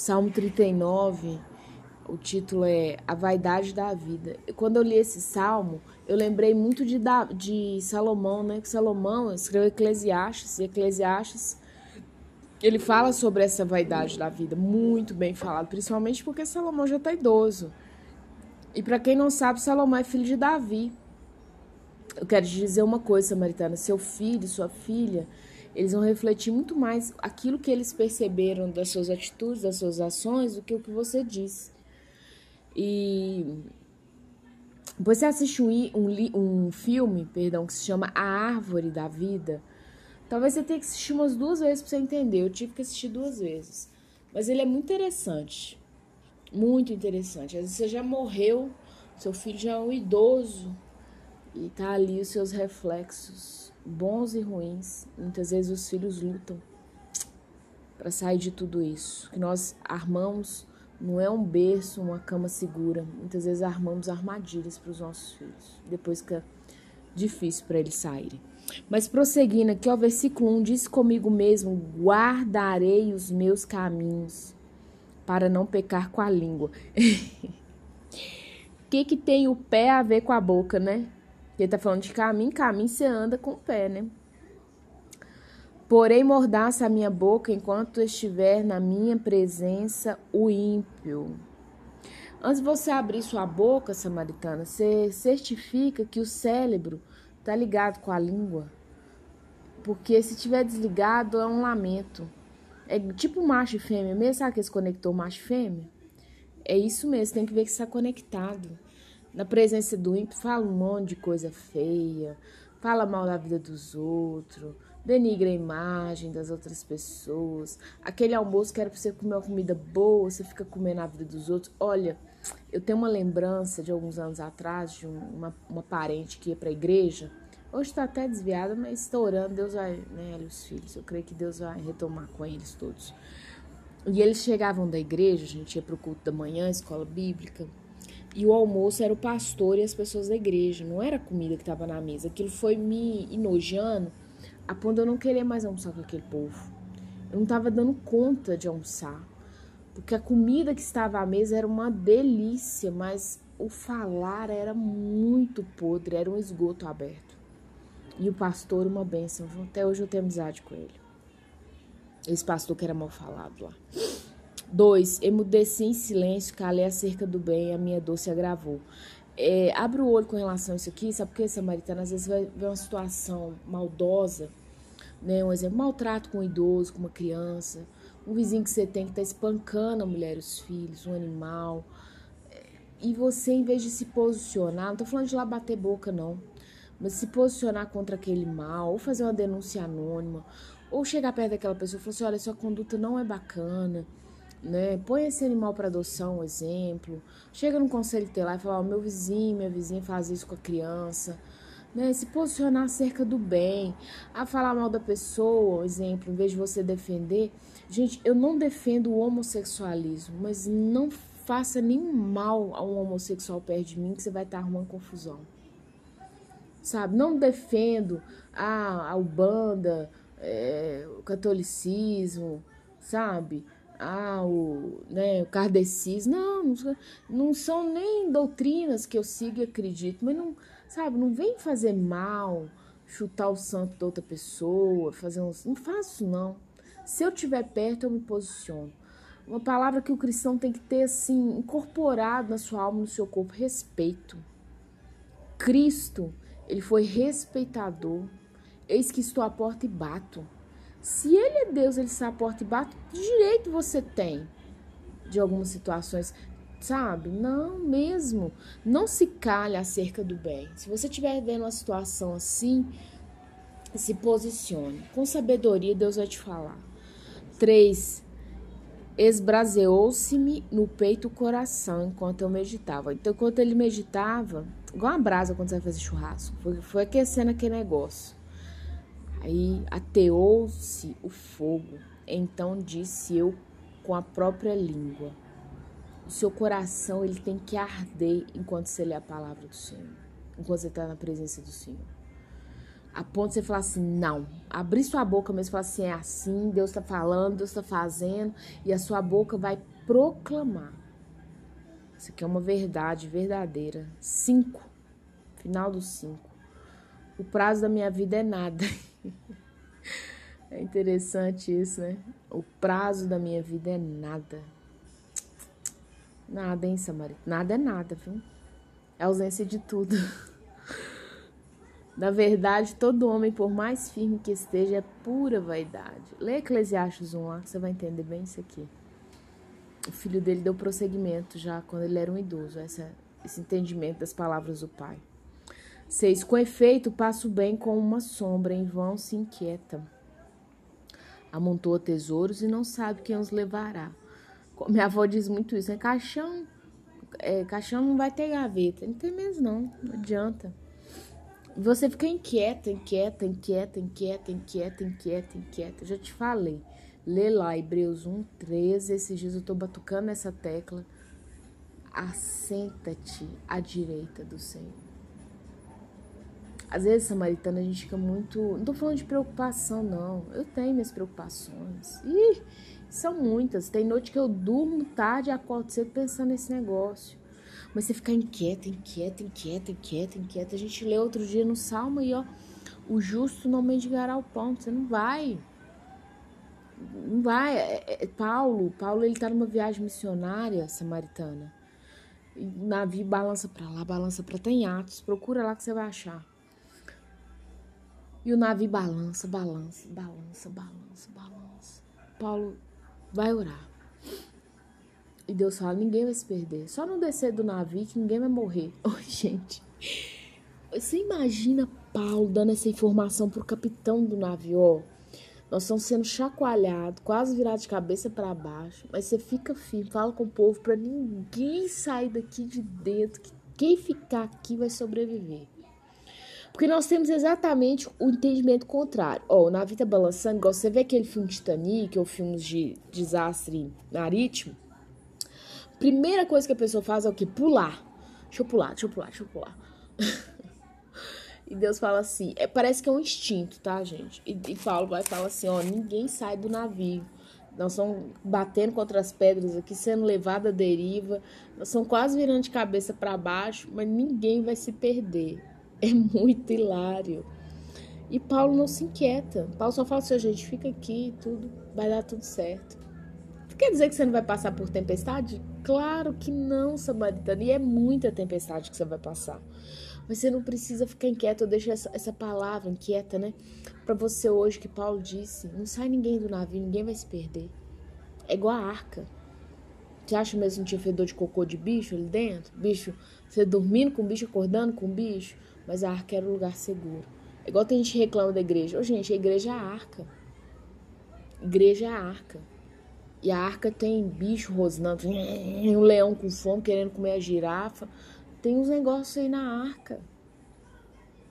Salmo 39, o título é A Vaidade da Vida. Quando eu li esse salmo, eu lembrei muito de, de Salomão, né? Que Salomão escreveu Eclesiastes, e Eclesiastes ele fala sobre essa vaidade da vida, muito bem falado, principalmente porque Salomão já está idoso. E para quem não sabe, Salomão é filho de Davi. Eu quero te dizer uma coisa, Samaritana: seu filho, sua filha, eles vão refletir muito mais aquilo que eles perceberam das suas atitudes, das suas ações, do que o que você disse. E você assiste um, um, um filme, perdão, que se chama A Árvore da Vida. Talvez você tenha que assistir umas duas vezes para você entender. Eu tive que assistir duas vezes. Mas ele é muito interessante. Muito interessante. Às vezes você já morreu, seu filho já é um idoso e tá ali os seus reflexos, bons e ruins. Muitas vezes os filhos lutam para sair de tudo isso. Que nós armamos não é um berço, uma cama segura. Muitas vezes armamos armadilhas para os nossos filhos. Depois fica difícil para eles saírem. Mas prosseguindo aqui, o versículo 1 diz comigo mesmo: guardarei os meus caminhos para não pecar com a língua. O que, que tem o pé a ver com a boca, né? Ele tá falando de caminho, caminho você anda com o pé, né? Porém, mordaça a minha boca enquanto estiver na minha presença o ímpio. Antes de você abrir sua boca, samaritana, você certifica que o cérebro tá ligado com a língua. Porque se tiver desligado é um lamento. É tipo macho e fêmea mesmo, sabe que esse conector macho e fêmea? É isso mesmo, tem que ver que está conectado. Na presença do ímpio, fala um monte de coisa feia, fala mal da vida dos outros, denigra a imagem das outras pessoas. Aquele almoço que era para você comer uma comida boa, você fica comendo a vida dos outros. Olha, eu tenho uma lembrança de alguns anos atrás de uma, uma parente que ia para a igreja. Hoje está até desviada, mas está orando. Deus vai, né, os filhos. Eu creio que Deus vai retomar com eles todos. E eles chegavam da igreja, a gente ia para o culto da manhã, escola bíblica. E o almoço era o pastor e as pessoas da igreja, não era a comida que estava na mesa. Aquilo foi me enojando a ponto de eu não querer mais almoçar com aquele povo. Eu não estava dando conta de almoçar. Porque a comida que estava à mesa era uma delícia, mas o falar era muito podre, era um esgoto aberto. E o pastor, uma bênção. Até hoje eu tenho amizade com ele. Esse pastor que era mal falado lá. Dois, emudeci em silêncio, calei acerca do bem, a minha dor se agravou. É, abre o olho com relação a isso aqui, sabe por que, Samaritana? Às vezes vai ver uma situação maldosa, né? Um exemplo, maltrato com um idoso, com uma criança, um vizinho que você tem que tá espancando a mulher, os filhos, um animal. É, e você, em vez de se posicionar, não tô falando de lá bater boca, não, mas se posicionar contra aquele mal, ou fazer uma denúncia anônima, ou chegar perto daquela pessoa e falar assim: olha, sua conduta não é bacana né? Põe esse animal para adoção, um exemplo. Chega no conselho lá e fala: oh, meu vizinho, minha vizinha faz isso com a criança. Né? Se posicionar acerca do bem, a falar mal da pessoa, exemplo, em vez de você defender. Gente, eu não defendo o homossexualismo, mas não faça nenhum mal a um homossexual perto de mim que você vai estar arrumando confusão. Sabe? Não defendo a, a Ubanda, é, o catolicismo, sabe? Ah, o, né, o kardecismo. Não, não, são nem doutrinas que eu sigo e acredito, mas não, sabe, não vem fazer mal, chutar o santo da outra pessoa, fazer. Não faço não. Se eu estiver perto, eu me posiciono. Uma palavra que o cristão tem que ter, assim, incorporado na sua alma, no seu corpo: respeito. Cristo, ele foi respeitador. Eis que estou à porta e bato. Se ele é Deus, ele se aporta e bate, que direito você tem de algumas situações, sabe? Não mesmo. Não se calhe acerca do bem. Se você estiver vendo uma situação assim, se posicione. Com sabedoria, Deus vai te falar. 3. Esbraseou-se-me no peito o coração enquanto eu meditava. Então, enquanto ele meditava, igual uma brasa quando você vai fazer churrasco, foi, foi aquecendo aquele negócio. Aí ateou-se o fogo. Então disse eu com a própria língua. O seu coração ele tem que arder enquanto você lê a palavra do Senhor, enquanto você está na presença do Senhor. A ponto de você falar assim, não. Abrir sua boca mesmo e falar assim, é assim, Deus está falando, Deus está fazendo, e a sua boca vai proclamar. Isso aqui é uma verdade verdadeira. Cinco. Final dos cinco. O prazo da minha vida é nada. é interessante isso, né? O prazo da minha vida é nada. Nada, hein, Samarito? Nada é nada, viu? É ausência de tudo. Na verdade, todo homem, por mais firme que esteja, é pura vaidade. Lê Eclesiastes 1 lá, você vai entender bem isso aqui. O filho dele deu prosseguimento já quando ele era um idoso, esse entendimento das palavras do pai. 6. Com efeito, passo bem com uma sombra, em vão se inquieta. Amontoa tesouros e não sabe quem os levará. Minha avó diz muito isso, é caixão, é, caixão não vai ter gaveta. Não tem mesmo não, não adianta. Você fica inquieta, inquieta, inquieta, inquieta, inquieta, inquieta, inquieta. Já te falei. Lê lá Hebreus 1, 13. Esses dias eu tô batucando essa tecla. Assenta-te à direita do Senhor. Às vezes, samaritana, a gente fica muito. Não tô falando de preocupação, não. Eu tenho minhas preocupações. Ih, são muitas. Tem noite que eu durmo tarde e acordo cedo pensando nesse negócio. Mas você ficar inquieta, inquieta, inquieta, inquieta, inquieta. A gente lê outro dia no Salmo e ó, o justo não mendigará o pão. Você não vai. Não vai. É, é, é, Paulo, Paulo ele tá numa viagem missionária samaritana. E o navio balança para lá, balança para tem Atos. Procura lá que você vai achar. E o navio balança, balança, balança, balança, balança. Paulo vai orar. E Deus fala: ninguém vai se perder. Só não descer do navio que ninguém vai morrer. Oi, gente. Você imagina Paulo dando essa informação pro capitão do navio? Nós estamos sendo chacoalhados, quase virados de cabeça para baixo. Mas você fica firme, fala com o povo para ninguém sair daqui de dentro. Que quem ficar aqui vai sobreviver. Porque nós temos exatamente o entendimento contrário. Ó, o navio tá balançando, igual você vê aquele filme Titanic ou filmes de desastre marítimo. Primeira coisa que a pessoa faz é o que? Pular. Deixa eu pular, deixa eu pular, deixa eu pular. e Deus fala assim, é, parece que é um instinto, tá, gente? E, e Paulo vai falar assim, ó, ninguém sai do navio. Nós estamos batendo contra as pedras aqui, sendo levado à deriva. Nós estamos quase virando de cabeça para baixo, mas ninguém vai se perder. É muito hilário. E Paulo não se inquieta. Paulo só fala assim, gente, fica aqui, tudo vai dar tudo certo. Quer dizer que você não vai passar por tempestade? Claro que não, Samaritana. E é muita tempestade que você vai passar. Mas você não precisa ficar inquieto. Eu deixo essa, essa palavra inquieta, né? Para você hoje, que Paulo disse: não sai ninguém do navio, ninguém vai se perder. É igual a arca. Você acha mesmo que tinha fedor de cocô de bicho ali dentro? Bicho, você dormindo com o bicho, acordando com o bicho? Mas a arca era um lugar seguro. É igual tem gente que reclama da igreja. Ô, gente, a igreja é a arca. Igreja é a arca. E a arca tem bicho rosnando, um leão com fome querendo comer a girafa. Tem uns negócios aí na arca.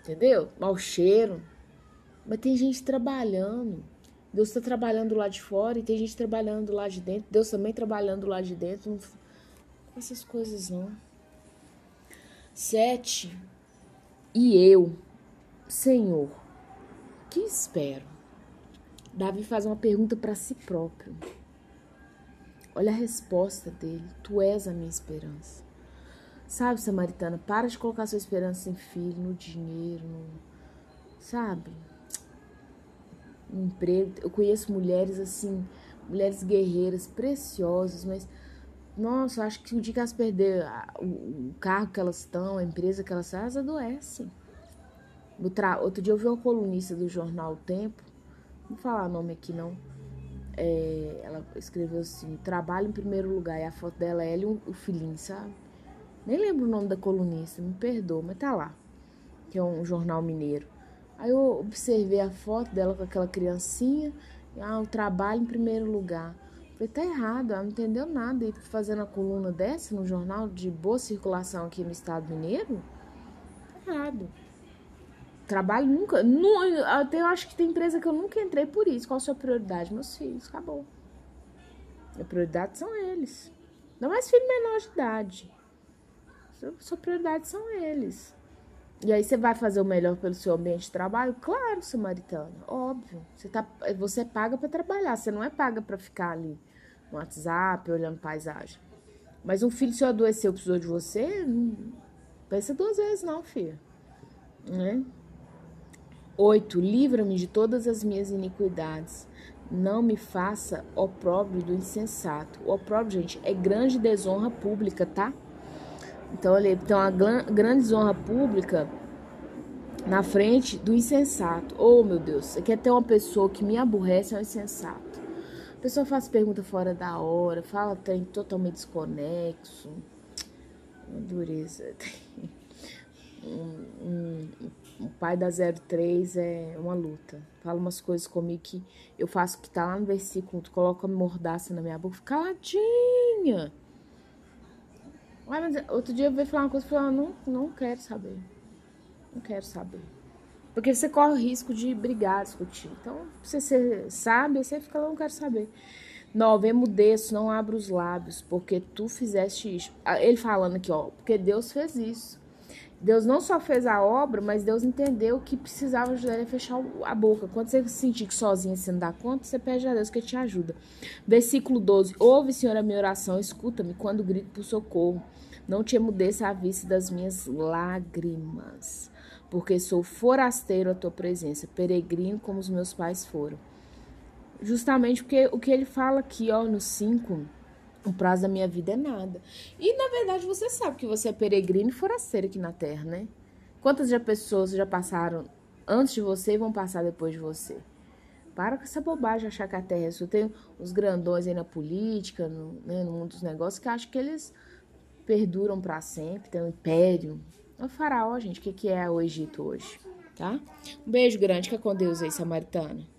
Entendeu? Mau cheiro. Mas tem gente trabalhando. Deus está trabalhando lá de fora e tem gente trabalhando lá de dentro. Deus também trabalhando lá de dentro. Essas coisas não. Sete. E eu, Senhor, que espero? Davi faz uma pergunta para si próprio. Olha a resposta dele. Tu és a minha esperança. Sabe, Samaritana, para de colocar sua esperança em filho, no dinheiro, no... sabe? No emprego. Eu conheço mulheres assim, mulheres guerreiras, preciosas, mas nossa, acho que o dia que elas perder o carro que elas estão, a empresa que elas estão, elas adoecem. Outro dia eu vi uma colunista do jornal Tempo, não vou falar nome aqui não, é, ela escreveu assim: trabalho em primeiro lugar. E a foto dela é ela e o filhinho, sabe? Nem lembro o nome da colunista, me perdoa, mas tá lá. Que é um jornal mineiro. Aí eu observei a foto dela com aquela criancinha. Ah, o trabalho em primeiro lugar. Falei, tá errado, ela não entendeu nada. E fazendo a coluna dessa no jornal de boa circulação aqui no estado mineiro? Tá errado. Trabalho nunca. Nu, até eu acho que tem empresa que eu nunca entrei por isso. Qual a sua prioridade? Meus filhos, acabou. Minha prioridade são eles. Não mais filho menor de idade. Sua, prioridade são eles. E aí você vai fazer o melhor pelo seu ambiente de trabalho? Claro, samaritana, óbvio. Você, tá, você paga para trabalhar, você não é paga para ficar ali no WhatsApp, olhando paisagem. Mas um filho seu adoeceu, precisou de você, não pensa duas vezes não, filha. Né? Oito, livra-me de todas as minhas iniquidades. Não me faça opróbrio do insensato. O opróbrio, gente, é grande desonra pública, tá? Então, olha, então a grande desonra pública na frente do insensato. Oh, meu Deus, você quer ter uma pessoa que me aborrece é um insensato. A pessoa faz pergunta fora da hora, fala tem totalmente desconexo. Uma dureza. Um, um, o pai da 03 é uma luta. Fala umas coisas comigo que eu faço que tá lá no versículo, tu coloca mordaça na minha boca, fica caladinha. Mas outro dia eu veio falar uma coisa e falei, ah, não, não quero saber. Não quero saber. Porque você corre o risco de brigar, discutir. Então, se você sabe, você fica lá, não quero saber. Nove, emudeço, não abra os lábios, porque tu fizeste isso. Ah, ele falando aqui, ó, porque Deus fez isso. Deus não só fez a obra, mas Deus entendeu que precisava ajudar ele a fechar a boca. Quando você sentir que sozinha você não dá conta, você pede a Deus que te ajuda. Versículo 12. Ouve, Senhor, a minha oração, escuta-me quando grito por socorro. Não te emudeça a vista das minhas lágrimas, porque sou forasteiro à tua presença, peregrino como os meus pais foram. Justamente porque o que ele fala aqui, ó, no 5 o prazo da minha vida é nada. E na verdade você sabe que você é peregrino e forasteiro aqui na Terra, né? Quantas já pessoas já passaram antes de você e vão passar depois de você? Para com essa bobagem achar que a Terra é sua. Tem os grandões aí na política, no, né, no mundo dos negócios, que acham que eles perduram para sempre, tem um império. É o faraó, gente, o que, que é o Egito hoje, tá? Um beijo grande, fica com Deus aí, samaritano.